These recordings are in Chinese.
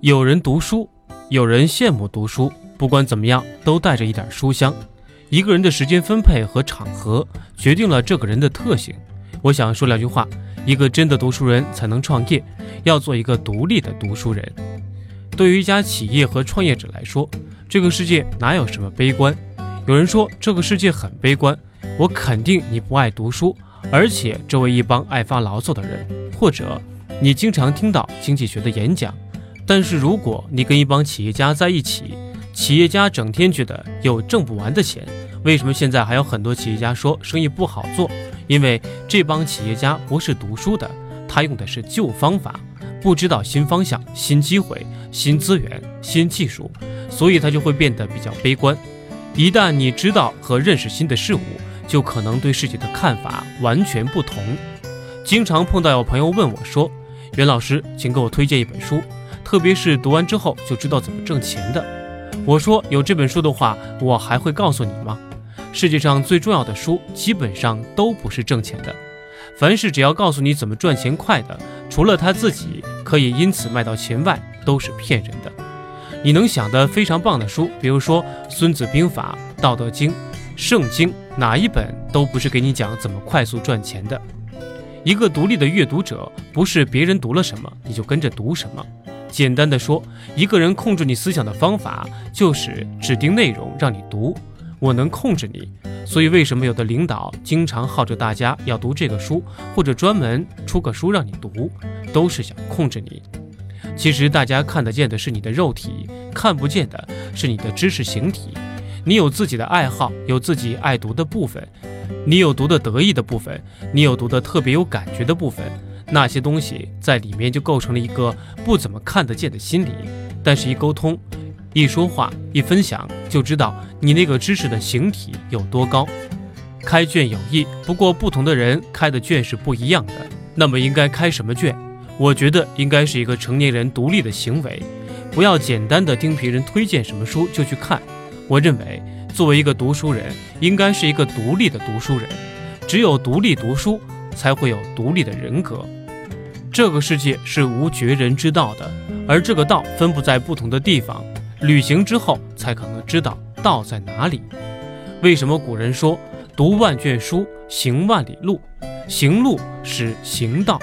有人读书，有人羡慕读书。不管怎么样，都带着一点书香。一个人的时间分配和场合，决定了这个人的特性。我想说两句话：一个真的读书人才能创业，要做一个独立的读书人。对于一家企业和创业者来说，这个世界哪有什么悲观？有人说这个世界很悲观，我肯定你不爱读书，而且周围一帮爱发牢骚的人，或者你经常听到经济学的演讲。但是如果你跟一帮企业家在一起，企业家整天觉得有挣不完的钱，为什么现在还有很多企业家说生意不好做？因为这帮企业家不是读书的，他用的是旧方法，不知道新方向、新机会、新资源、新技术，所以他就会变得比较悲观。一旦你知道和认识新的事物，就可能对世界的看法完全不同。经常碰到有朋友问我说：“袁老师，请给我推荐一本书。”特别是读完之后就知道怎么挣钱的，我说有这本书的话，我还会告诉你吗？世界上最重要的书基本上都不是挣钱的，凡是只要告诉你怎么赚钱快的，除了他自己可以因此卖到钱外，都是骗人的。你能想的非常棒的书，比如说《孙子兵法》《道德经》《圣经》，哪一本都不是给你讲怎么快速赚钱的。一个独立的阅读者，不是别人读了什么你就跟着读什么。简单的说，一个人控制你思想的方法就是指定内容让你读。我能控制你，所以为什么有的领导经常号召大家要读这个书，或者专门出个书让你读，都是想控制你。其实大家看得见的是你的肉体，看不见的是你的知识形体。你有自己的爱好，有自己爱读的部分，你有读的得意的部分，你有读的特别有感觉的部分。那些东西在里面就构成了一个不怎么看得见的心理，但是一沟通、一说话、一分享，就知道你那个知识的形体有多高。开卷有益，不过不同的人开的卷是不一样的。那么应该开什么卷？我觉得应该是一个成年人独立的行为，不要简单的听别人推荐什么书就去看。我认为，作为一个读书人，应该是一个独立的读书人，只有独立读书，才会有独立的人格。这个世界是无绝人之道的，而这个道分布在不同的地方，旅行之后才可能知道道在哪里。为什么古人说读万卷书，行万里路？行路是行道，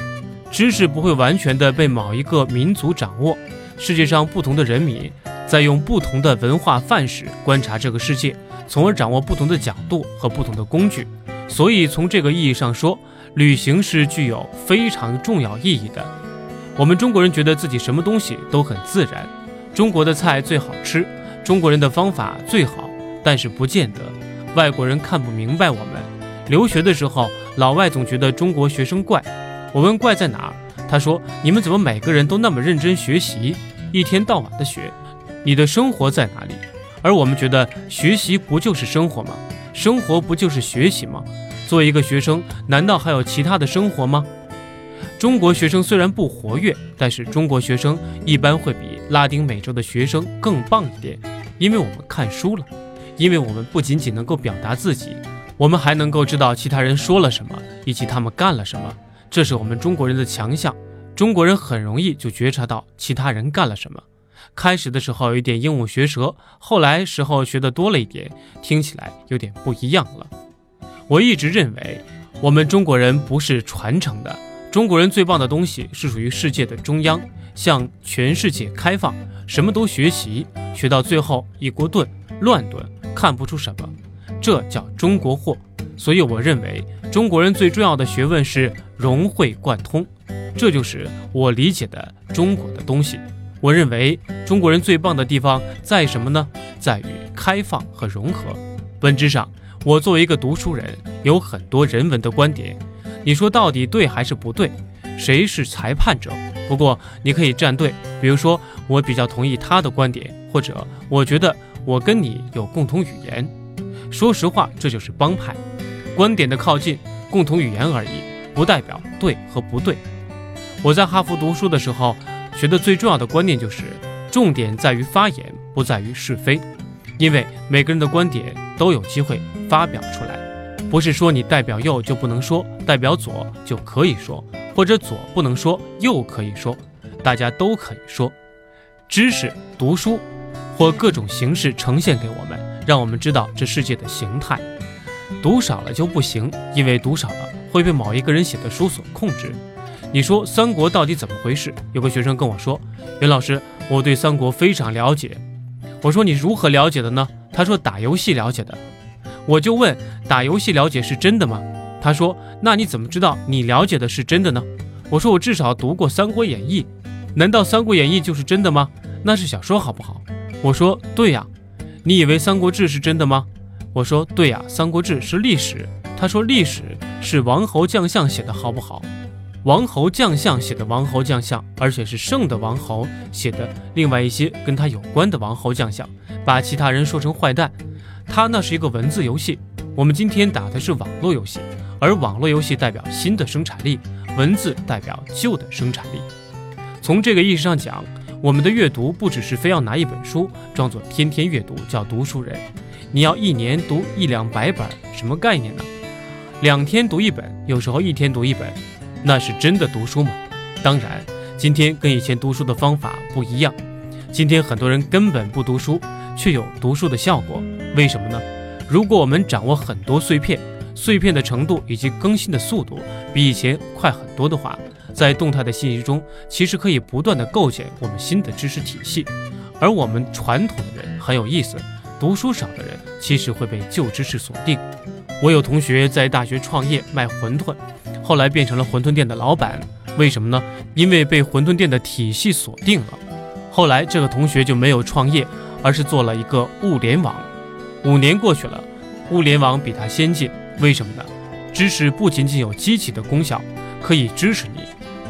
知识不会完全的被某一个民族掌握。世界上不同的人民在用不同的文化范式观察这个世界，从而掌握不同的角度和不同的工具。所以从这个意义上说。旅行是具有非常重要意义的。我们中国人觉得自己什么东西都很自然，中国的菜最好吃，中国人的方法最好，但是不见得。外国人看不明白我们。留学的时候，老外总觉得中国学生怪。我问怪在哪儿，他说：“你们怎么每个人都那么认真学习，一天到晚的学？你的生活在哪里？”而我们觉得学习不就是生活吗？生活不就是学习吗？作为一个学生，难道还有其他的生活吗？中国学生虽然不活跃，但是中国学生一般会比拉丁美洲的学生更棒一点，因为我们看书了，因为我们不仅仅能够表达自己，我们还能够知道其他人说了什么，以及他们干了什么，这是我们中国人的强项。中国人很容易就觉察到其他人干了什么。开始的时候有一点鹦鹉学舌，后来时候学的多了一点，听起来有点不一样了。我一直认为，我们中国人不是传承的。中国人最棒的东西是属于世界的中央，向全世界开放，什么都学习，学到最后一锅炖，乱炖，看不出什么，这叫中国货。所以我认为，中国人最重要的学问是融会贯通，这就是我理解的中国的东西。我认为中国人最棒的地方在什么呢？在于开放和融合，本质上。我作为一个读书人，有很多人文的观点，你说到底对还是不对？谁是裁判者？不过你可以站队，比如说我比较同意他的观点，或者我觉得我跟你有共同语言。说实话，这就是帮派，观点的靠近，共同语言而已，不代表对和不对。我在哈佛读书的时候，学的最重要的观念就是，重点在于发言，不在于是非。因为每个人的观点都有机会发表出来，不是说你代表右就不能说，代表左就可以说，或者左不能说，右可以说，大家都可以说。知识、读书或各种形式呈现给我们，让我们知道这世界的形态。读少了就不行，因为读少了会被某一个人写的书所控制。你说三国到底怎么回事？有个学生跟我说：“袁老师，我对三国非常了解。”我说：“你如何了解的呢？”他说：“打游戏了解的。”我就问：“打游戏了解是真的吗？”他说：“那你怎么知道你了解的是真的呢？”我说：“我至少读过《三国演义》，难道《三国演义》就是真的吗？那是小说，好不好？”我说：“对呀。”你以为《三国志》是真的吗？我说：“对呀，《三国志》是历史。”他说：“历史是王侯将相写的，好不好？”王侯将相写的王侯将相，而且是圣的王侯写的。另外一些跟他有关的王侯将相，把其他人说成坏蛋。他那是一个文字游戏，我们今天打的是网络游戏，而网络游戏代表新的生产力，文字代表旧的生产力。从这个意义上讲，我们的阅读不只是非要拿一本书装作天天阅读叫读书人，你要一年读一两百本，什么概念呢？两天读一本，有时候一天读一本。那是真的读书吗？当然，今天跟以前读书的方法不一样。今天很多人根本不读书，却有读书的效果。为什么呢？如果我们掌握很多碎片，碎片的程度以及更新的速度比以前快很多的话，在动态的信息中，其实可以不断的构建我们新的知识体系。而我们传统的人很有意思，读书少的人其实会被旧知识锁定。我有同学在大学创业卖馄饨。后来变成了馄饨店的老板，为什么呢？因为被馄饨店的体系锁定了。后来这个同学就没有创业，而是做了一个物联网。五年过去了，物联网比他先进，为什么呢？知识不仅仅有机器的功效，可以支持你，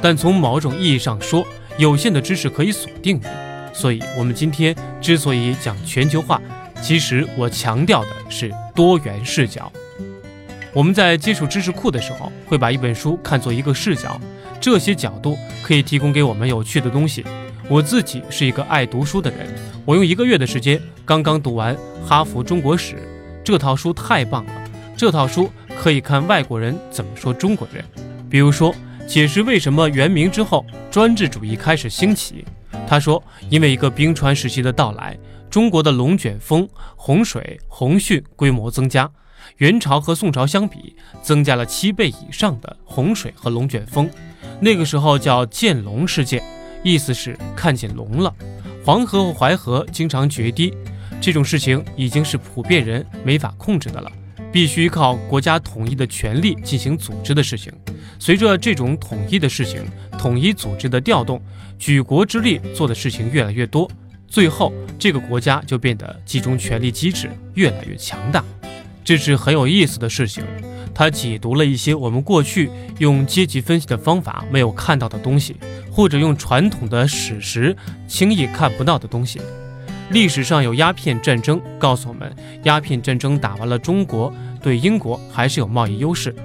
但从某种意义上说，有限的知识可以锁定你。所以，我们今天之所以讲全球化，其实我强调的是多元视角。我们在接触知识库的时候，会把一本书看作一个视角，这些角度可以提供给我们有趣的东西。我自己是一个爱读书的人，我用一个月的时间刚刚读完《哈佛中国史》这套书，太棒了！这套书可以看外国人怎么说中国人，比如说解释为什么元明之后专制主义开始兴起。他说，因为一个冰川时期的到来，中国的龙卷风、洪水、洪汛规模增加。元朝和宋朝相比，增加了七倍以上的洪水和龙卷风，那个时候叫见龙事件，意思是看见龙了。黄河和淮河经常决堤，这种事情已经是普遍人没法控制的了，必须靠国家统一的权力进行组织的事情。随着这种统一的事情、统一组织的调动，举国之力做的事情越来越多，最后这个国家就变得集中权力机制越来越强大。这是很有意思的事情，它解读了一些我们过去用阶级分析的方法没有看到的东西，或者用传统的史实轻易看不到的东西。历史上有鸦片战争，告诉我们鸦片战争打完了，中国对英国还是有贸易优势。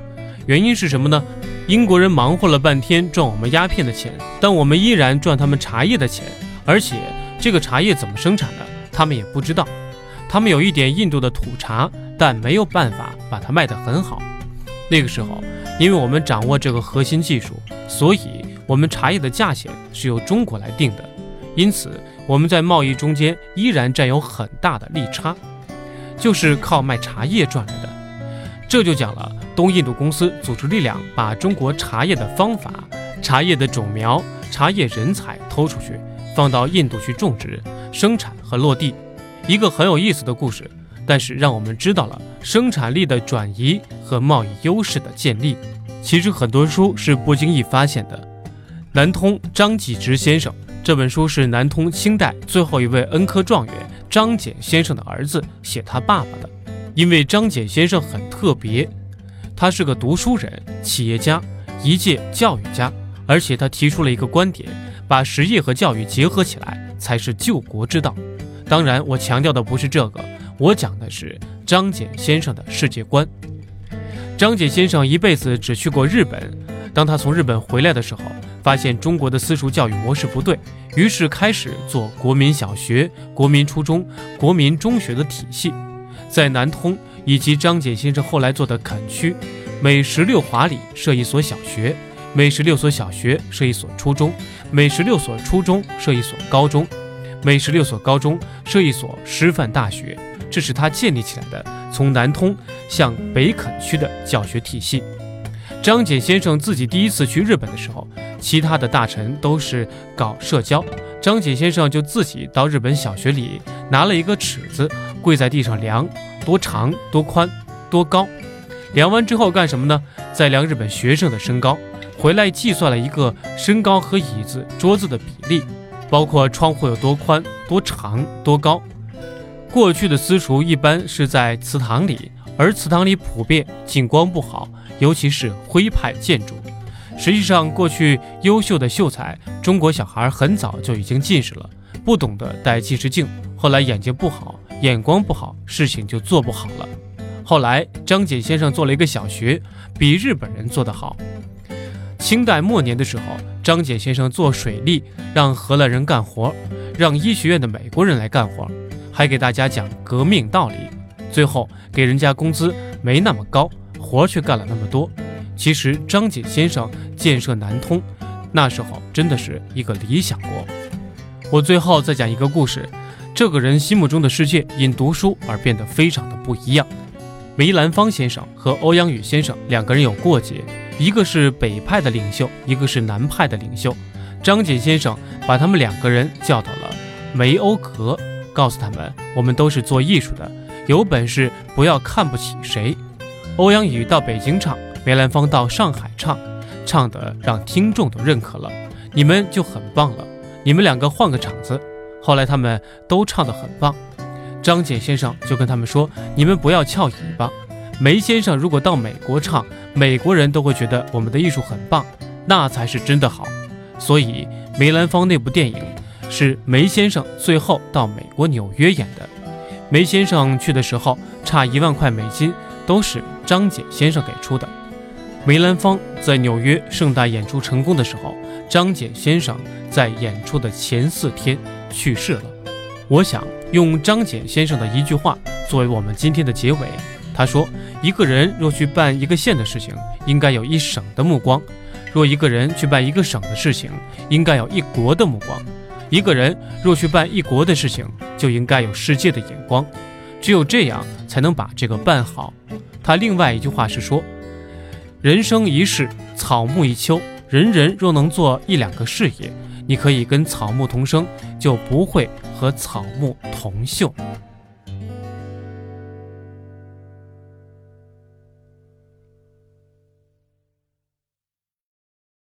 原因是什么呢？英国人忙活了半天赚我们鸦片的钱，但我们依然赚他们茶叶的钱，而且这个茶叶怎么生产的，他们也不知道。他们有一点印度的土茶。但没有办法把它卖得很好。那个时候，因为我们掌握这个核心技术，所以我们茶叶的价钱是由中国来定的。因此，我们在贸易中间依然占有很大的利差，就是靠卖茶叶赚来的。这就讲了东印度公司组织力量把中国茶叶的方法、茶叶的种苗、茶叶人才偷出去，放到印度去种植、生产和落地。一个很有意思的故事。但是让我们知道了生产力的转移和贸易优势的建立。其实很多书是不经意发现的。南通张继直先生这本书是南通清代最后一位恩科状元张謇先生的儿子写他爸爸的。因为张謇先生很特别，他是个读书人、企业家、一介教育家，而且他提出了一个观点：把实业和教育结合起来才是救国之道。当然，我强调的不是这个。我讲的是张謇先生的世界观。张謇先生一辈子只去过日本，当他从日本回来的时候，发现中国的私塾教育模式不对，于是开始做国民小学、国民初中、国民中学的体系。在南通以及张謇先生后来做的垦区，每十六华里设一所小学，每十六所小学设一所初中，每十六所初中设一所高中。每十六所高中设一所师范大学，这是他建立起来的从南通向北垦区的教学体系。张謇先生自己第一次去日本的时候，其他的大臣都是搞社交，张謇先生就自己到日本小学里拿了一个尺子，跪在地上量多长、多宽、多高。量完之后干什么呢？再量日本学生的身高，回来计算了一个身高和椅子、桌子的比例，包括窗户有多宽、多长、多高。过去的私塾一般是在祠堂里，而祠堂里普遍景观不好。尤其是徽派建筑，实际上过去优秀的秀才，中国小孩很早就已经近视了，不懂得戴近视镜，后来眼睛不好，眼光不好，事情就做不好了。后来张謇先生做了一个小学，比日本人做得好。清代末年的时候，张謇先生做水利，让荷兰人干活，让医学院的美国人来干活，还给大家讲革命道理，最后给人家工资没那么高。活却干了那么多，其实张謇先生建设南通，那时候真的是一个理想国。我最后再讲一个故事，这个人心目中的世界因读书而变得非常的不一样。梅兰芳先生和欧阳予先生两个人有过节，一个是北派的领袖，一个是南派的领袖。张謇先生把他们两个人叫到了梅欧阁，告诉他们：我们都是做艺术的，有本事不要看不起谁。欧阳予到北京唱，梅兰芳到上海唱，唱的让听众都认可了，你们就很棒了。你们两个换个场子，后来他们都唱得很棒。张謇先生就跟他们说：“你们不要翘尾巴。梅先生如果到美国唱，美国人都会觉得我们的艺术很棒，那才是真的好。所以梅兰芳那部电影是梅先生最后到美国纽约演的。梅先生去的时候差一万块美金。”都是张謇先生给出的。梅兰芳在纽约盛大演出成功的时候，张謇先生在演出的前四天去世了。我想用张謇先生的一句话作为我们今天的结尾。他说：“一个人若去办一个县的事情，应该有一省的目光；若一个人去办一个省的事情，应该有一国的目光；一个人若去办一国的事情，就应该有世界的眼光。只有这样，才能把这个办好。”他另外一句话是说：“人生一世，草木一秋。人人若能做一两个事业，你可以跟草木同生，就不会和草木同锈。”